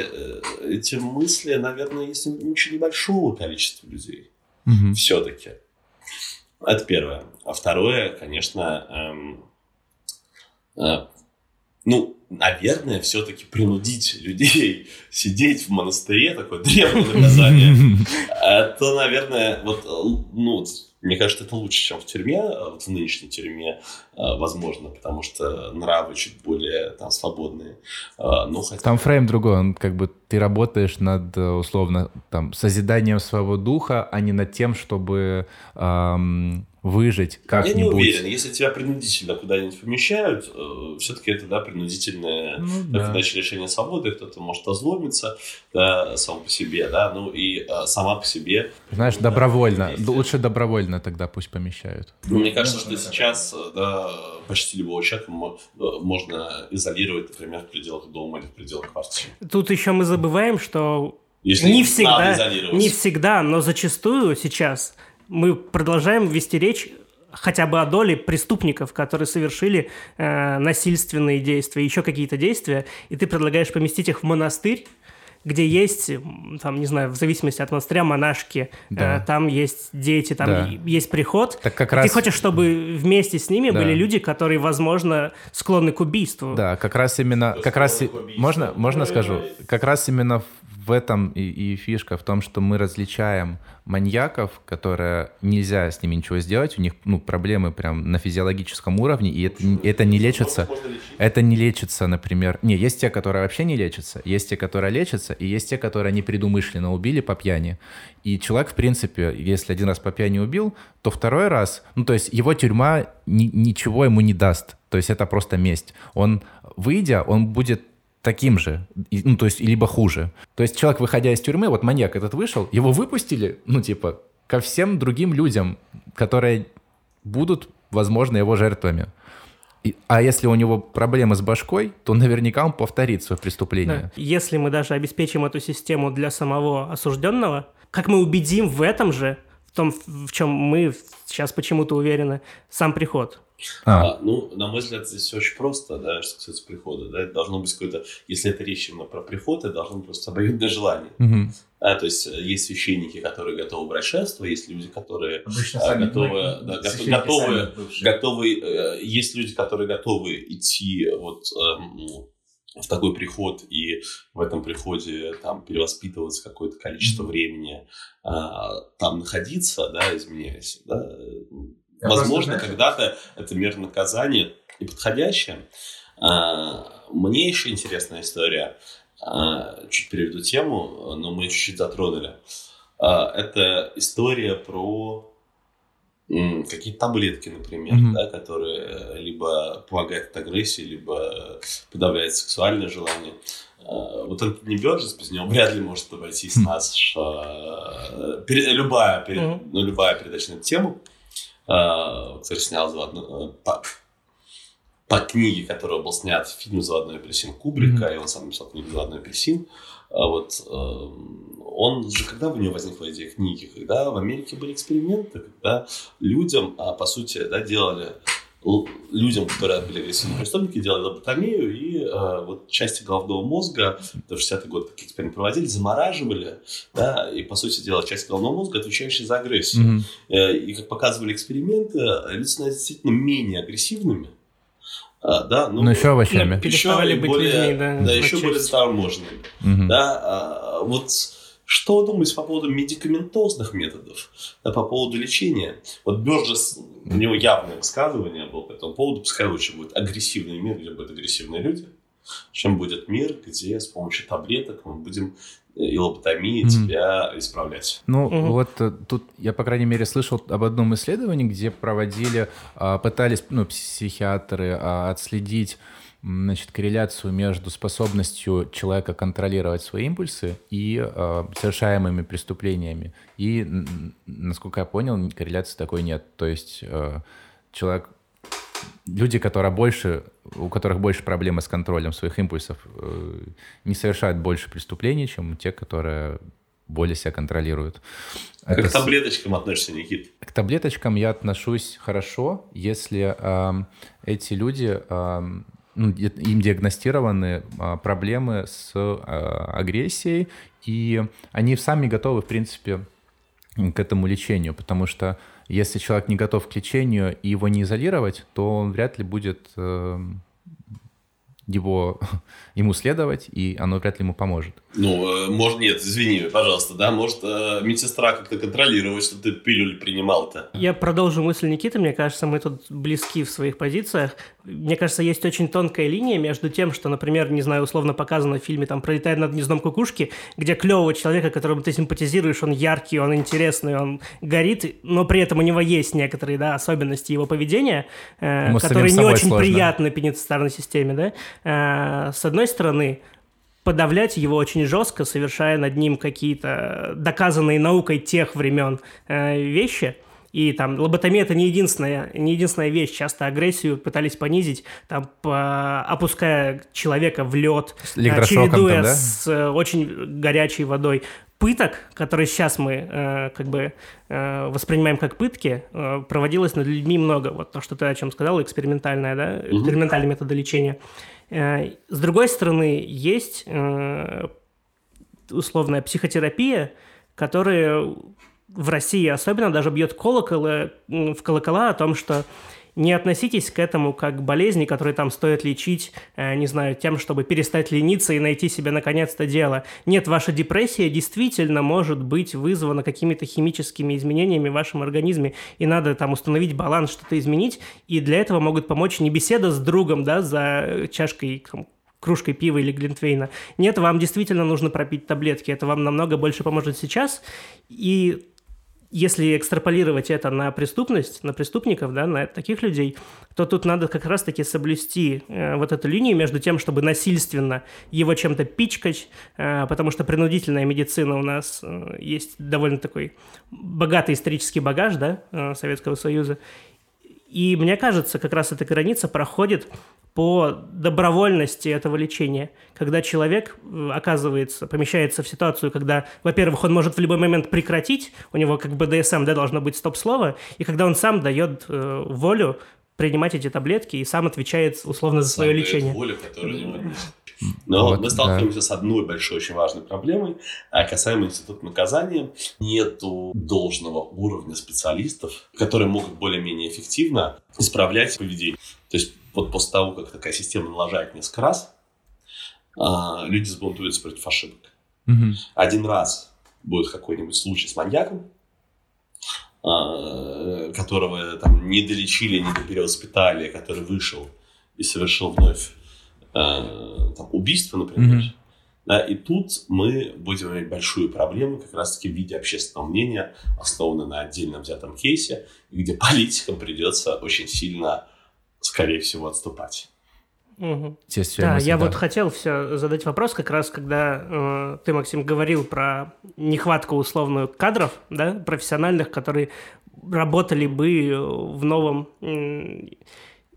эти мысли, наверное, есть очень небольшого количества людей. Mm-hmm. Все-таки. Это первое. А второе, конечно, эм, Э, ну, наверное, все-таки принудить людей сидеть в монастыре, такое древнее наказание, это, наверное, вот, ну, мне кажется, это лучше, чем в тюрьме, а вот в нынешней тюрьме, возможно, потому что нравы чуть более там свободные. Но хотя... Там фрейм другой, он как бы ты работаешь над, условно, там, созиданием своего духа, а не над тем, чтобы эм, выжить как-нибудь. Я не уверен, если тебя принудительно куда-нибудь помещают, э, все-таки это, да, принудительное ну, да. лишение свободы, кто-то может озломиться, да, сам по себе, да, ну и э, сама по себе. Знаешь, да, добровольно, лучше добровольно тогда пусть помещают. Ну, мне кажется, что сейчас, да, почти любого человека можно изолировать, например, в пределах дома или в пределах квартиры. Тут еще мы забываем, что Если не всегда, не всегда, но зачастую сейчас мы продолжаем вести речь хотя бы о доле преступников, которые совершили э, насильственные действия, еще какие-то действия, и ты предлагаешь поместить их в монастырь, где есть, там, не знаю, в зависимости от монастыря, монашки, э, да. э, там есть дети, там да. есть приход. Так как раз... Ты хочешь, чтобы вместе с ними да. были люди, которые, возможно, склонны к убийству. Да, как раз именно, как раз, можно, можно скажу, как раз именно в этом и, и фишка в том, что мы различаем маньяков, которые нельзя с ними ничего сделать, у них ну, проблемы прям на физиологическом уровне, и это, это не лечится. Это не лечится, например... Не, есть те, которые вообще не лечатся, есть те, которые лечатся, и есть те, которые непредумышленно убили по пьяни. И человек, в принципе, если один раз по пьяни убил, то второй раз, ну, то есть его тюрьма ни, ничего ему не даст. То есть это просто месть. Он, выйдя, он будет таким же, ну, то есть, либо хуже. То есть человек, выходя из тюрьмы, вот маньяк этот вышел, его выпустили, ну, типа, ко всем другим людям, которые будут, возможно, его жертвами. И, а если у него проблемы с башкой, то наверняка он повторит свое преступление. Да. Если мы даже обеспечим эту систему для самого осужденного, как мы убедим в этом же, в том, в чем мы сейчас почему-то уверены, сам приход? А. А, ну, на мой взгляд, здесь все очень просто, да, что касается прихода. Да, это должно быть какое-то, если это речь именно про приход, это должно быть просто обоюдное желание. Угу. А, то есть э, есть священники, которые готовы брать шество, есть люди, которые а, готовы, да, готовы, готовы, э, есть люди, которые готовы идти вот эм, в такой приход и в этом приходе там перевоспитываться какое-то количество mm-hmm. времени, а, там находиться, да, изменяясь, да, я Возможно, когда-то это мер наказания и подходящее. А, мне еще интересная история. А, чуть переведу тему, но мы чуть-чуть затронули. А, это история про какие-то таблетки, например, mm-hmm. да, которые либо помогают от агрессии, либо подавляют сексуальное желание. вот Антони Бёрджес, без него вряд ли может обойтись хм. наш любая, ну, любая передача на эту тему. Который снял заодно по, по книге, которая был снят фильм «Заводной апельсин» Кубрика, mm-hmm. и он сам написал книгу «Заводной апельсин». Вот он же, когда у него возникла идея книги, когда в Америке были эксперименты, когда людям, по сути, да, делали людям, которые были агрессивные преступники, делали лоботомию, и э, вот части головного мозга, до 60-й год какие эксперименты проводили, замораживали, да, и, по сути дела, часть головного мозга, отвечающая за агрессию. Mm-hmm. И, как показывали эксперименты, люди становятся действительно менее агрессивными, а, да, ну, Но еще овощами. Ну, переставали быть более, людьми, да. Да, еще более заторможенными. Угу. Да, а, вот что вы думаете по поводу медикаментозных методов, да, по поводу лечения? Вот Бёрджес, у него явное высказывание было по этому поводу, пускай лучше будет агрессивный мир, где будут агрессивные люди, чем будет мир, где с помощью таблеток мы будем э, и лоботомии mm-hmm. тебя исправлять. Ну, mm-hmm. вот э, тут я, по крайней мере, слышал об одном исследовании, где проводили, а, пытались, ну, психиатры а, отследить значит, корреляцию между способностью человека контролировать свои импульсы и э, совершаемыми преступлениями. И, насколько я понял, корреляции такой нет. То есть э, человек, люди, которые больше, у которых больше проблемы с контролем своих импульсов, э, не совершают больше преступлений, чем те, которые более себя контролируют. Как Это... к таблеточкам относишься, Никит? К таблеточкам я отношусь хорошо, если э, эти люди э, им диагностированы а, проблемы с а, агрессией, и они сами готовы, в принципе, к этому лечению, потому что если человек не готов к лечению и его не изолировать, то он вряд ли будет эм, его, ему следовать, и оно вряд ли ему поможет. Ну, э, может, нет, извини, пожалуйста, да, может, э, медсестра как-то контролировать, что ты пилюль принимал-то. Я продолжу мысль Никиты, мне кажется, мы тут близки в своих позициях. Мне кажется, есть очень тонкая линия между тем, что, например, не знаю, условно показано в фильме там «Пролетает над гнездом кукушки», где клевого человека, которому ты симпатизируешь, он яркий, он интересный, он горит, но при этом у него есть некоторые, да, особенности его поведения, э, которые не очень сложно. приятны пенитенциарной системе, да. Э, с одной стороны, подавлять его очень жестко, совершая над ним какие-то доказанные наукой тех времен э, вещи. И там лоботомия это не единственная, не единственная вещь. Часто агрессию пытались понизить, там, по, опуская человека в лед, э, чередуя там, да? с э, очень горячей водой. Пыток, которые сейчас мы э, как бы э, воспринимаем как пытки, э, проводилось над людьми много. Вот то, что ты о чем сказал, экспериментальная, да, экспериментальные методы лечения. Э, с другой стороны, есть э, условная психотерапия, которая в России особенно даже бьет колоколы, в колокола о том, что не относитесь к этому как к болезни, которые там стоит лечить, э, не знаю, тем, чтобы перестать лениться и найти себе наконец-то дело. Нет, ваша депрессия действительно может быть вызвана какими-то химическими изменениями в вашем организме, и надо там установить баланс, что-то изменить, и для этого могут помочь не беседа с другом, да, за чашкой там, кружкой пива или глинтвейна. Нет, вам действительно нужно пропить таблетки. Это вам намного больше поможет сейчас. И если экстраполировать это на преступность, на преступников, да, на таких людей, то тут надо как раз-таки соблюсти э, вот эту линию между тем, чтобы насильственно его чем-то пичкать, э, потому что принудительная медицина у нас э, есть довольно такой богатый исторический багаж, да, э, Советского Союза, и мне кажется, как раз эта граница проходит по добровольности этого лечения, когда человек э, оказывается, помещается в ситуацию, когда, во-первых, он может в любой момент прекратить, у него как бы ДСМ, да, должно быть стоп-слово, и когда он сам дает э, волю принимать эти таблетки и сам отвечает условно за свое лечение. Волю, которую не но вот, мы сталкиваемся да. с одной большой очень важной проблемой, а касаемо института наказания. Нету должного уровня специалистов, которые могут более-менее эффективно исправлять поведение. То есть вот после того, как такая система налажает несколько раз, а, люди сбунтуются против ошибок. Угу. Один раз будет какой-нибудь случай с маньяком, а, которого там не долечили, не перевоспитали, который вышел и совершил вновь там, убийства, например. Mm-hmm. Да, и тут мы будем иметь большую проблему как раз-таки в виде общественного мнения, основанного на отдельно взятом кейсе, где политикам придется очень сильно, скорее всего, отступать. Угу. Да, я вот хотел все задать вопрос, как раз когда э, ты, Максим, говорил про нехватку условную кадров, да, профессиональных, которые работали бы в новом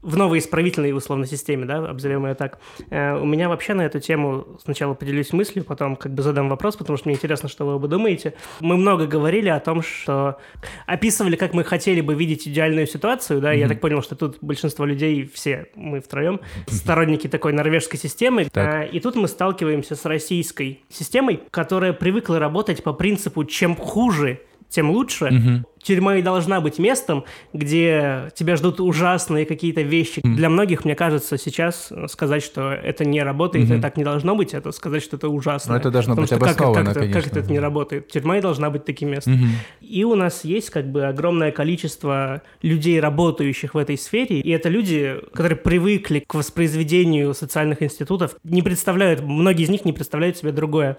в новой исправительной условно системе, да, обзовем ее так. Э, у меня вообще на эту тему сначала поделюсь мыслью, потом как бы задам вопрос, потому что мне интересно, что вы оба думаете. Мы много говорили о том, что описывали, как мы хотели бы видеть идеальную ситуацию, да, mm-hmm. я так понял, что тут большинство людей, все мы втроем, сторонники такой норвежской системы, так. Э, и тут мы сталкиваемся с российской системой, которая привыкла работать по принципу «чем хуже, тем лучше. Угу. Тюрьма и должна быть местом, где тебя ждут ужасные какие-то вещи. Угу. Для многих, мне кажется, сейчас сказать, что это не работает, угу. это так не должно быть, это сказать, что это ужасно. Но это должно Потому быть что обосновано, как, как, это, как это не работает? Тюрьма и должна быть таким местом. Угу. И у нас есть как бы огромное количество людей, работающих в этой сфере, и это люди, которые привыкли к воспроизведению социальных институтов, не представляют, многие из них не представляют себе другое.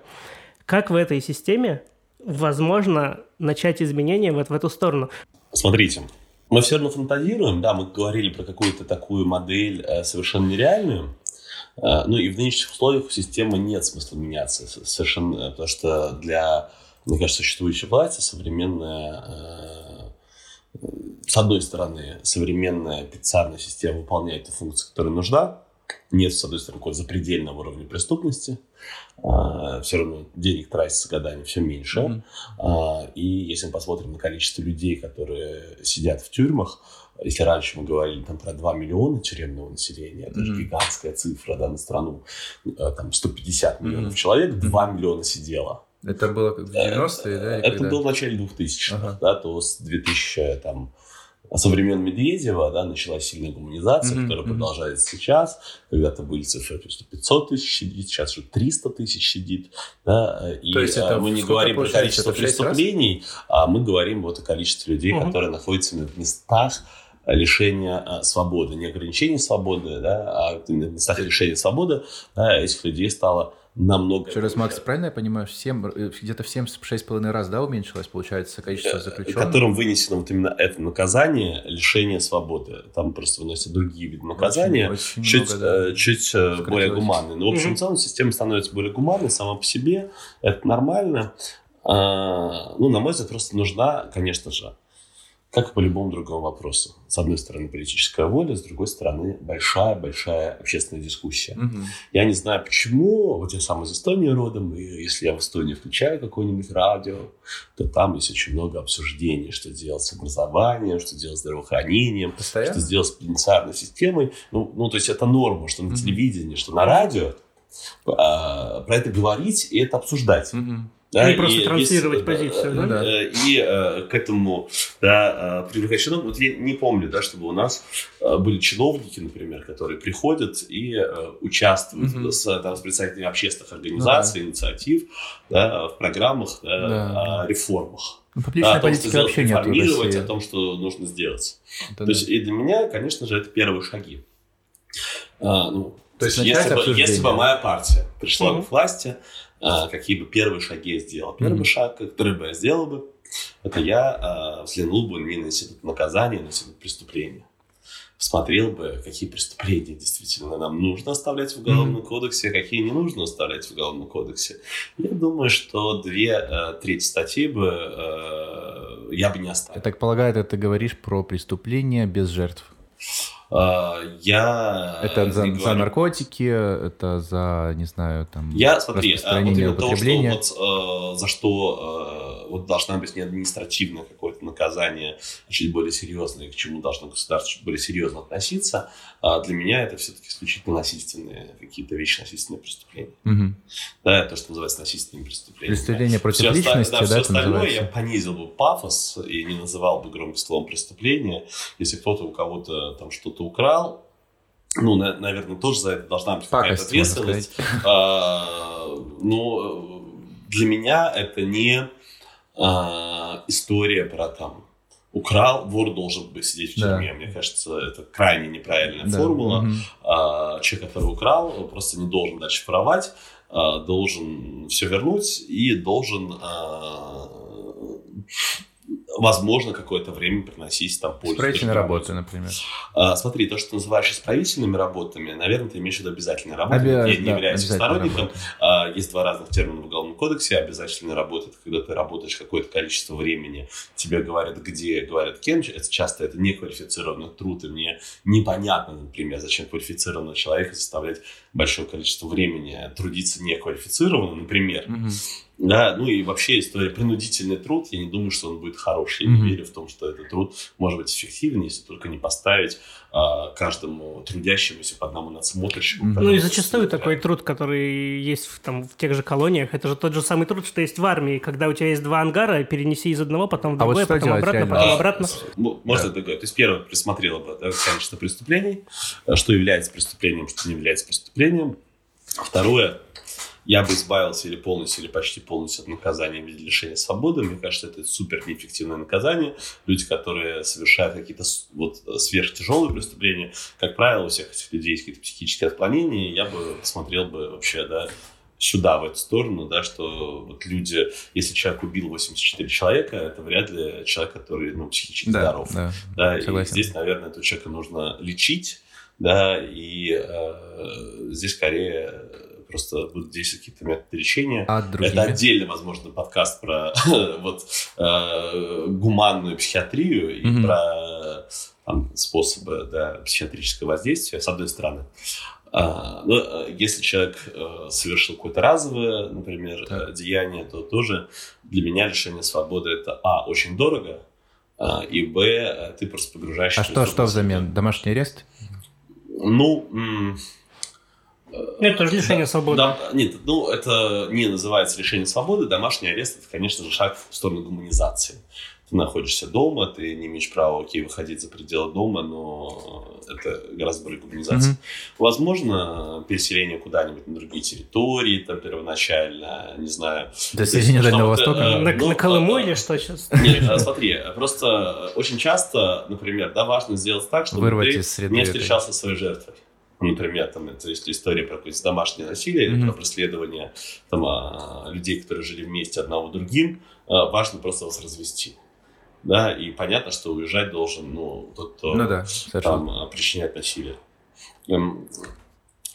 Как в этой системе возможно начать изменения вот в эту сторону. Смотрите, мы все равно фантазируем, да, мы говорили про какую-то такую модель э, совершенно нереальную, э, ну и в нынешних условиях у системы нет смысла меняться совершенно, потому что для, мне кажется, существующей власти современная, э, с одной стороны, современная пенитенциарная система выполняет ту функцию, которая нужна, нет, с одной стороны, какого-то запредельного уровня преступности, все равно денег тратится годами все меньше. Mm-hmm. А, и если мы посмотрим на количество людей, которые сидят в тюрьмах, если раньше мы говорили там, про 2 миллиона тюремного населения, это mm-hmm. же гигантская цифра да, на страну, а, там 150 миллионов mm-hmm. человек, 2 миллиона сидело. Это было в 90-е, да? Это когда? было в начале 2000-х, ага. да, то с 2000 там, со времен Медведева да, началась сильная гуманизация, mm-hmm. которая mm-hmm. продолжается сейчас. Когда-то были цифры, что 500 тысяч сидит, сейчас уже 300 тысяч сидит. Да, и То есть это мы не говорим про количество преступлений, а мы говорим вот о количестве людей, mm-hmm. которые находятся в местах, лишения а, свободы, не ограничения свободы, да, а в местах лишения свободы да, этих людей стало намного... Еще раз, Макс, правильно я понимаю, в 7, э, где-то в 7-6,5 раз, да, уменьшилось, получается, количество э, заключенных? Которым вынесено вот именно это наказание, лишение свободы. Там просто выносят другие виды наказания, очень, очень чуть, много, да. Э, чуть более гуманные. Но, в общем, в целом система становится более гуманной сама по себе, это нормально. А, ну, на мой взгляд, просто нужна, конечно же, как и по любому другому вопросу. С одной стороны, политическая воля, с другой стороны, большая-большая общественная дискуссия. Угу. Я не знаю, почему, вот я сам из Эстонии родом, и если я в Эстонии включаю какое-нибудь радио, то там есть очень много обсуждений, что делать с образованием, что делать с здравоохранением, Постоянно? что сделать с пенитенциарной системой. Ну, ну, то есть это норма, что на угу. телевидении, что на радио а, про это говорить и это обсуждать. Угу. Да, и просто транслировать и, позицию, да? да? Э, и э, к этому да, э, привлекать чиновников. Вот я не помню, да, чтобы у нас э, были чиновники, например, которые приходят и э, участвуют угу. с, там, с представителями общественных организаций, ну, да. инициатив да, в программах да, да, о реформах. Ну, публичной да, политики вообще нет информировать о том, что нужно сделать. Это То да. есть, и для меня, конечно же, это первые шаги. А, ну, то есть, если бы, если бы моя партия пришла mm-hmm. к власти, какие бы первые шаги я сделал. Первый mm-hmm. шаг, который бы я сделал бы, это я а, взглянул бы не на институт наказания, на институт преступления. Смотрел бы, какие преступления действительно нам нужно оставлять в Уголовном mm-hmm. кодексе, а какие не нужно оставлять в Уголовном кодексе. Я думаю, что две э, трети статей бы э, я бы не оставил. Я так полагаю, это ты говоришь про преступления без жертв. А, я... Это за, за наркотики, это за, не знаю, там, я, смотри, распространение вот употребления. Того, что вот, э, за что э, вот должна быть не административное какое-то наказание, а чуть более серьезное, к чему должно государство чуть более серьезно относиться, э, для меня это все-таки исключительно насильственные какие-то вещи, насильственные преступления. Угу. Да, то, что называется насильственными преступлениями. Преступление против все личности, да, да, все остальное называется? я понизил бы пафос и не называл бы громким словом преступления, если кто-то у кого-то там что-то украл, ну, на, наверное, тоже за это должна быть какая-то ответственность. А, но для меня это не а, история про там украл, вор должен быть сидеть в тюрьме. Да. Мне кажется, это крайне неправильная да. формула. Угу. А, человек, который украл, просто не должен дальше воровать, а, должен все вернуть и должен а, возможно, какое-то время приносить там пользу. Исправительные работы, например. А, смотри, то, что ты называешь исправительными работами, наверное, ты имеешь в виду обязательные работы. Оби... Я не да, являюсь сторонником. А, есть два разных термина в Уголовном кодексе. Обязательные работы – это когда ты работаешь какое-то количество времени, тебе говорят, где, говорят, кем. Это часто это неквалифицированный труд, и мне непонятно, например, зачем квалифицированного человека заставлять большое количество времени трудиться неквалифицированно, например. Угу. Да, ну и вообще история принудительный труд, я не думаю, что он будет хороший. Я mm-hmm. не верю в том, что этот труд может быть эффективен, если только не поставить а, каждому трудящемуся по одному надсмотрщику. Mm-hmm. Ну и зачастую такой труд, который есть в, там, в тех же колониях, это же тот же самый труд, что есть в армии, когда у тебя есть два ангара, перенеси из одного, потом в другой, а вот потом обратно, реально? потом а, обратно. Можно да. такое. То есть первое присмотрела бы да, количество преступлений, что является преступлением, что не является преступлением. Второе, я бы избавился или полностью, или почти полностью от наказания в виде лишения свободы. Мне кажется, это супер неэффективное наказание. Люди, которые совершают какие-то вот сверхтяжелые преступления, как правило, у всех этих людей есть какие-то психические отклонения. Я бы посмотрел бы вообще, да, сюда, в эту сторону, да, что вот люди, если человек убил 84 человека, это вряд ли человек, который, ну, психически да, здоров. Да, да, согласен. и здесь, наверное, этого человека нужно лечить, да, и э, здесь скорее просто будут действовать какие-то методы лечения. А другими? Это отдельно, возможно, подкаст про вот э, гуманную психиатрию и mm-hmm. про там, способы да, психиатрического воздействия, с одной стороны. А, но э, если человек э, совершил какое-то разовое, например, так. деяние, то тоже для меня лишение свободы это а очень дорого, а, и б ты просто погружаешься. А что что взамен? Домашний арест? Ну это тоже лишение свободы. Да, нет, ну это не называется лишение свободы. Домашний арест это, конечно же, шаг в сторону гуманизации. Ты находишься дома, ты не имеешь права, окей, выходить за пределы дома, но это гораздо более гуманизация. Mm-hmm. Возможно, переселение куда-нибудь на другие территории, там первоначально, не знаю. До соединения Дальнего Востока? Э, на, ну, на Колыму э, или что сейчас? Нет, э, смотри, просто очень часто, например, да, важно сделать так, чтобы Вырвать ты не встречался со своей жертвой например, там, это есть история про какое-то домашнее насилие mm-hmm. или про преследование там, а, людей, которые жили вместе одного другим, а, важно просто вас развести. Да, и понятно, что уезжать должен, ну, тот, кто ну, да, там а, причиняет насилие.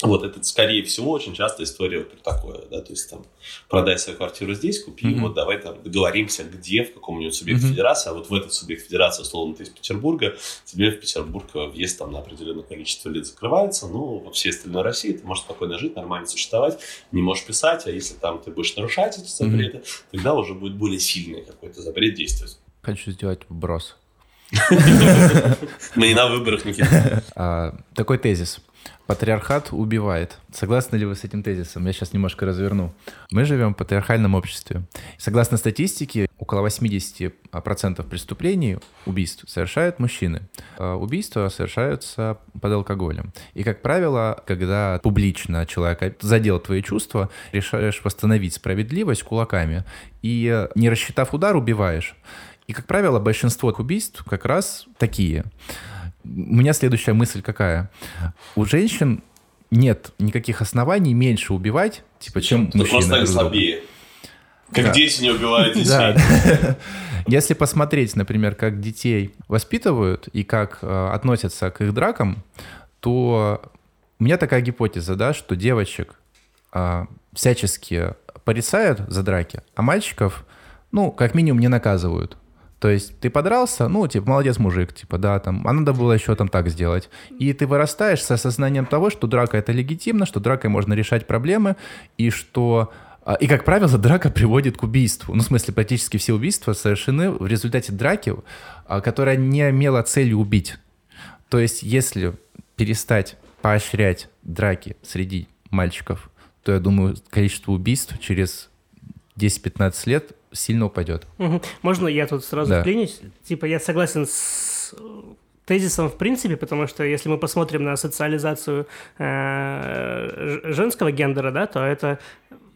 Вот это, скорее всего, очень часто история вот про такое, да, то есть там продай свою квартиру здесь, купи, mm-hmm. вот давай там договоримся, где, в каком-нибудь субъекте mm-hmm. федерации, а вот в этот субъект федерации, условно, ты из Петербурга, тебе в Петербург въезд там на определенное количество лет закрывается, ну, во всей остальной России ты можешь спокойно жить, нормально существовать, не можешь писать, а если там ты будешь нарушать эти запреты, mm-hmm. тогда уже будет более сильный какой-то запрет действовать. Хочу сделать вброс. Мы не на выборах, Никита. А, такой тезис. Патриархат убивает. Согласны ли вы с этим тезисом? Я сейчас немножко разверну. Мы живем в патриархальном обществе. Согласно статистике, около 80% преступлений, убийств, совершают мужчины. А убийства совершаются под алкоголем. И, как правило, когда публично человек задел твои чувства, решаешь восстановить справедливость кулаками. И, не рассчитав удар, убиваешь. И, как правило, большинство убийств как раз такие. У меня следующая мысль какая? У женщин нет никаких оснований меньше убивать, типа, чем Ты мужчины. Просто слабее. Как да. дети не убивают детей. Да. Если посмотреть, например, как детей воспитывают и как э, относятся к их дракам, то у меня такая гипотеза, да, что девочек э, всячески порицают за драки, а мальчиков, ну, как минимум, не наказывают. То есть ты подрался, ну, типа, молодец мужик, типа, да, там, а надо было еще там так сделать. И ты вырастаешь с осознанием того, что драка это легитимно, что дракой можно решать проблемы, и что... А, и, как правило, драка приводит к убийству. Ну, в смысле, практически все убийства совершены в результате драки, а, которая не имела целью убить. То есть, если перестать поощрять драки среди мальчиков, то, я думаю, количество убийств через 10-15 лет сильно упадет. Угу. Можно я тут сразу да. вклинюсь? Типа я согласен с тезисом в принципе, потому что если мы посмотрим на социализацию э, женского гендера, да, то это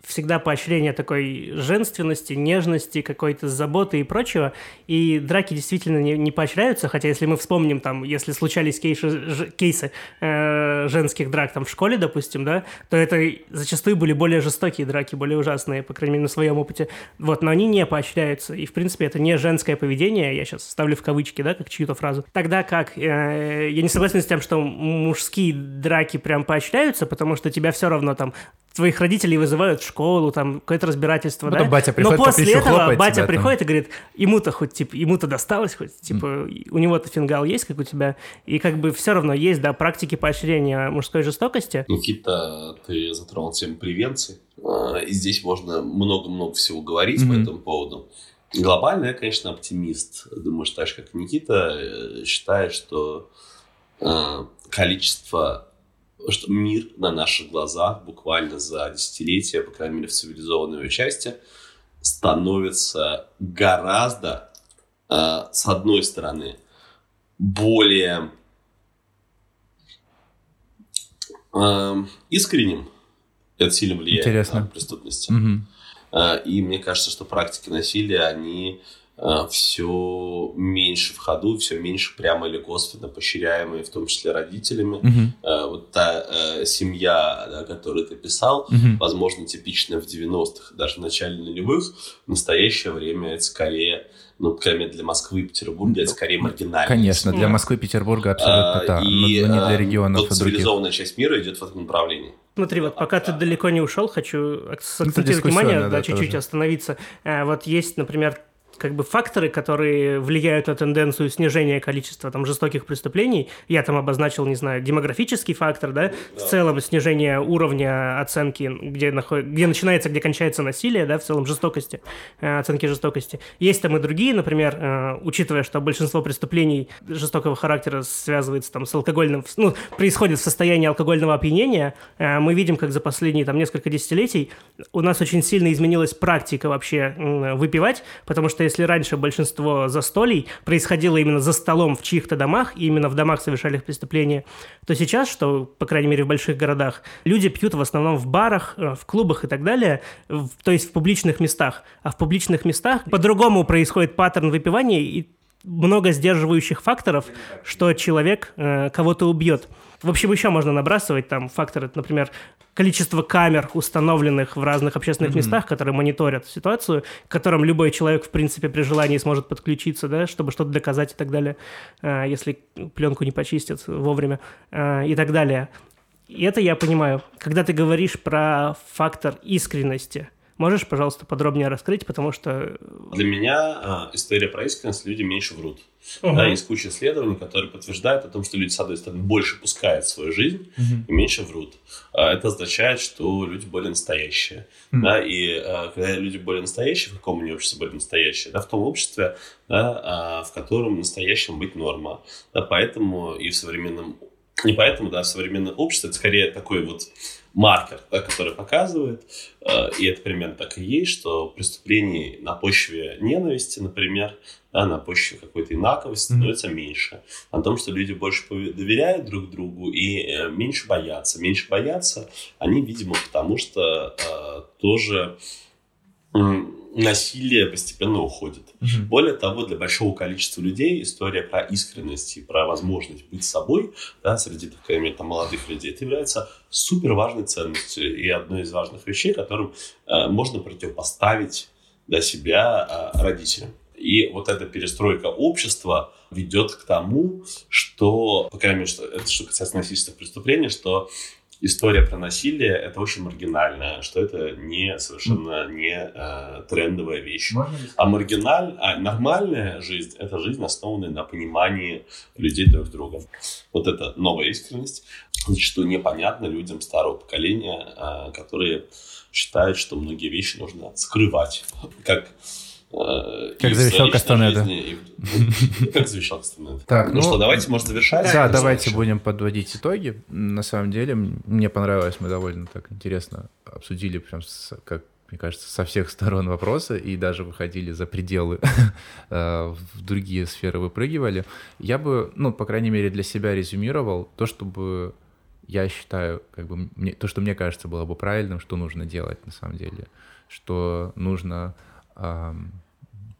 всегда поощрение такой женственности, нежности, какой-то заботы и прочего. И драки действительно не, не поощряются, хотя если мы вспомним, там, если случались кейсы, ж, кейсы э, женских драк там в школе, допустим, да, то это зачастую были более жестокие драки, более ужасные, по крайней мере, на своем опыте. Вот, но они не поощряются. И, в принципе, это не женское поведение, я сейчас ставлю в кавычки, да, как чью-то фразу. Тогда как, э, я не согласен с тем, что мужские драки прям поощряются, потому что тебя все равно там твоих родителей вызывают школу, там какое-то разбирательство, Потом да? батя приходит, Но после этого батя приходит там. и говорит, ему-то хоть, типа, ему-то досталось, хоть, типа, mm. у него-то фингал есть, как у тебя, и как бы все равно есть, да, практики поощрения мужской жестокости. Никита, ты затронул тему превенции, а, и здесь можно много-много всего говорить mm-hmm. по этому поводу. Глобально я, конечно, оптимист. Думаю, что так же, как Никита, э, считаю, что э, количество что мир на наших глазах буквально за десятилетия, по крайней мере в цивилизованной его части, становится гораздо, э, с одной стороны, более э, искренним. Это сильно влияет Интересно. на преступность. Угу. Э, и мне кажется, что практики насилия, они все меньше в ходу, все меньше прямо или косвенно поощряемые, в том числе родителями. Uh-huh. Вот та э, семья, да, которую ты писал, uh-huh. возможно, типичная в 90-х, даже в начале нулевых, в настоящее время это скорее ну, кроме для Москвы и Петербурга, это скорее маргинально. Конечно, для Москвы и Петербурга абсолютно а, так, и, но не для регионов вот цивилизованная часть мира идет в этом направлении. Смотри, вот пока ты далеко не ушел, хочу акцентировать внимание, да, чуть-чуть остановиться. Вот есть, например, как бы факторы, которые влияют на тенденцию снижения количества там жестоких преступлений. Я там обозначил, не знаю, демографический фактор, да, да. в целом снижение уровня оценки, где, наход... где начинается, где кончается насилие, да, в целом жестокости, э, оценки жестокости. Есть там и другие, например, э, учитывая, что большинство преступлений жестокого характера связывается там с алкогольным, ну, происходит в состоянии алкогольного опьянения, э, мы видим, как за последние там несколько десятилетий у нас очень сильно изменилась практика вообще выпивать, потому что если раньше большинство застолий происходило именно за столом в чьих-то домах, и именно в домах совершали преступления, то сейчас, что, по крайней мере, в больших городах, люди пьют в основном в барах, э, в клубах и так далее, в, то есть в публичных местах. А в публичных местах по-другому происходит паттерн выпивания и много сдерживающих факторов, что человек э, кого-то убьет. В общем, еще можно набрасывать там факторы, например, количество камер, установленных в разных общественных mm-hmm. местах, которые мониторят ситуацию, к которым любой человек, в принципе, при желании сможет подключиться, да, чтобы что-то доказать и так далее, э, если пленку не почистят вовремя э, и так далее. И это я понимаю. Когда ты говоришь про фактор искренности – Можешь, пожалуйста, подробнее раскрыть, потому что... Для меня э, история про искренность, люди меньше врут. Угу. Да, есть куча исследований, которые подтверждают о том, что люди, с одной стороны, больше пускают в свою жизнь угу. и меньше врут. А это означает, что люди более настоящие. Угу. Да, и а, когда люди более настоящие, в каком они обществе более настоящие? Да, в том обществе, да, а, в котором настоящим быть норма. Да, поэтому и в современном... Не поэтому, да, в современном обществе это скорее такой вот маркер, да, который показывает, э, и это примерно так и есть, что преступлений на почве ненависти, например, да, на почве какой-то инаковости становится mm-hmm. меньше. О том, что люди больше доверяют друг другу и э, меньше боятся. Меньше боятся они, видимо, потому что э, тоже насилие постепенно уходит. Угу. Более того, для большого количества людей история про искренность и про возможность быть собой, да, среди, так сказать, там, молодых людей, это является супер важной ценностью и одной из важных вещей, которым э, можно противопоставить для себя э, родителям. И вот эта перестройка общества ведет к тому, что, по крайней мере, что, это что касается насильственных преступлений, что история про насилие это очень маргинальная, что это не совершенно не э, трендовая вещь. А маргиналь, а нормальная жизнь это жизнь, основанная на понимании людей друг друга. Вот это новая искренность, зачастую непонятно людям старого поколения, э, которые считают, что многие вещи нужно скрывать, как как завещал Кастанеда. Как завещал Кастанеда. Так, ну, ну что, давайте, может, завершать? Да, давайте будем подводить итоги. На самом деле, мне понравилось, мы довольно так интересно обсудили, прям как мне кажется, со всех сторон вопроса и даже выходили за пределы, э, в другие сферы выпрыгивали. Я бы, ну, по крайней мере, для себя резюмировал то, чтобы я считаю, как бы, мне, то, что мне кажется было бы правильным, что нужно делать на самом деле, что нужно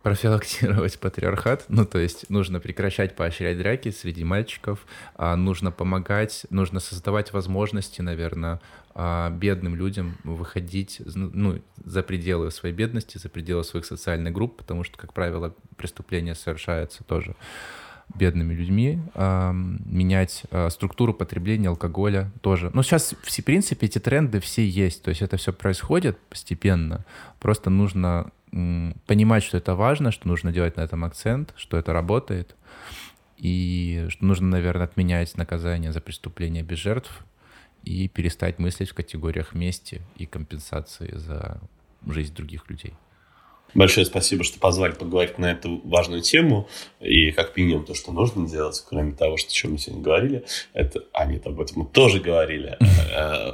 профилактировать патриархат, ну, то есть нужно прекращать поощрять драки среди мальчиков, а нужно помогать, нужно создавать возможности, наверное, а, бедным людям выходить ну, за пределы своей бедности, за пределы своих социальных групп, потому что, как правило, преступления совершаются тоже бедными людьми, э, менять э, структуру потребления алкоголя тоже. Ну, сейчас, в принципе, эти тренды все есть, то есть это все происходит постепенно, просто нужно понимать, что это важно, что нужно делать на этом акцент, что это работает, и что нужно, наверное, отменять наказание за преступления без жертв и перестать мыслить в категориях мести и компенсации за жизнь других людей. Большое спасибо, что позвали поговорить на эту важную тему. И как минимум то, что нужно делать, кроме того, что, о чем мы сегодня говорили, это... А, нет, об этом мы тоже говорили. Э,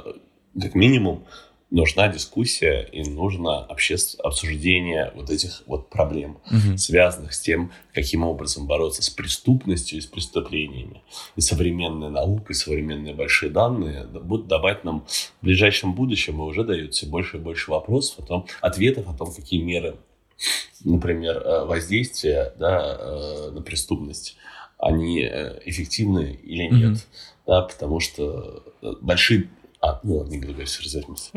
как минимум нужна дискуссия и нужно общественное обсуждение вот этих вот проблем, угу. связанных с тем, каким образом бороться с преступностью и с преступлениями. И современная наука, и современные большие данные будут давать нам в ближайшем будущем, и уже дают все больше и больше вопросов, о том, ответов о том, какие меры, например, э, воздействия да, э, на преступность, они э, эффективны или нет. Угу. Да, потому что большие а, ну ладно, не буду говорить, развернемся.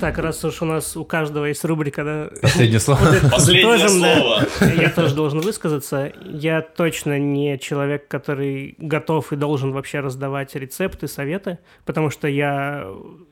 Так, раз уж у нас у каждого есть рубрика, да... Последнее слово. Последнее слово. Я тоже должен высказаться. Я точно не человек, который готов и должен вообще раздавать рецепты, советы, потому что я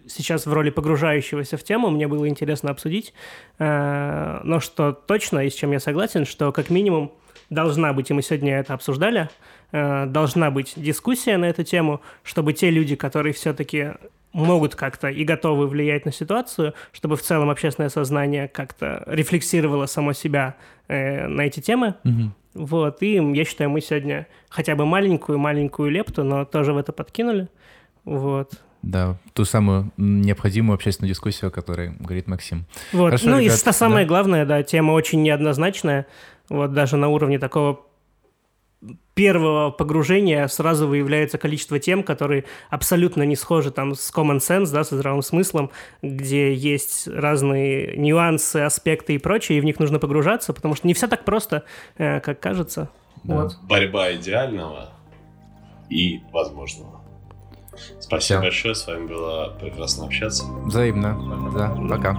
сейчас в роли погружающегося в тему, мне было интересно обсудить. Э, но что точно, и с чем я согласен, что как минимум должна быть, и мы сегодня это обсуждали, э, должна быть дискуссия на эту тему, чтобы те люди, которые все-таки могут как-то и готовы влиять на ситуацию, чтобы в целом общественное сознание как-то рефлексировало само себя э, на эти темы. Угу. Вот, и я считаю, мы сегодня хотя бы маленькую-маленькую лепту, но тоже в это подкинули. Вот. Да, ту самую необходимую общественную дискуссию, о которой говорит Максим. Вот, Хорошо, ну ребят, и что самое да. главное, да, тема очень неоднозначная, вот даже на уровне такого первого погружения сразу выявляется количество тем, которые абсолютно не схожи там с common sense, да, со здравым смыслом, где есть разные нюансы, аспекты и прочее, и в них нужно погружаться, потому что не все так просто, э, как кажется. Да. Вот. Борьба идеального и возможного. Спасибо Все. большое, с вами было прекрасно общаться. Взаимно. Да, пока.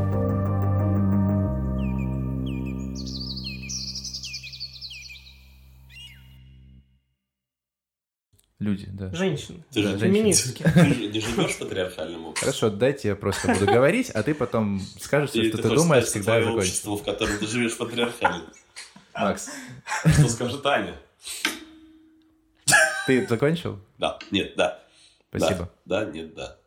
Люди, да. Женщины. Ты же феминистки. Ты не живешь патриархальным обществом. Хорошо, дайте я просто буду говорить, а ты потом скажешь, что ты думаешь, когда закончится. общество, в котором ты живешь патриархальным. Макс. Что скажет Аня? Ты закончил? Да. Нет, да. Спасибо. Да, нет, да.